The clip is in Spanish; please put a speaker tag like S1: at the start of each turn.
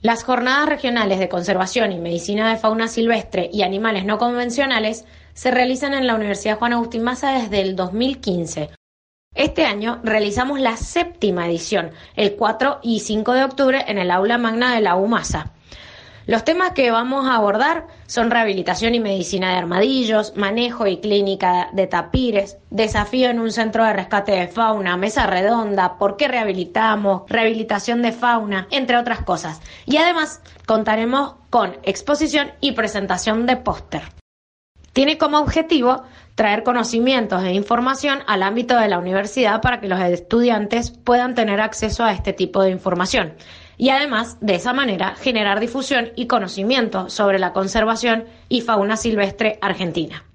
S1: Las jornadas regionales de conservación y medicina de fauna silvestre y animales no convencionales se realizan en la Universidad Juan Agustín Maza desde el 2015. Este año realizamos la séptima edición, el 4 y 5 de octubre en el aula magna de la UMASA. Los temas que vamos a abordar son rehabilitación y medicina de armadillos, manejo y clínica de tapires, desafío en un centro de rescate de fauna, mesa redonda, por qué rehabilitamos, rehabilitación de fauna, entre otras cosas. Y además contaremos con exposición y presentación de póster. Tiene como objetivo traer conocimientos e información al ámbito de la universidad para que los estudiantes puedan tener acceso a este tipo de información y además de esa manera generar difusión y conocimiento sobre la conservación y fauna silvestre argentina.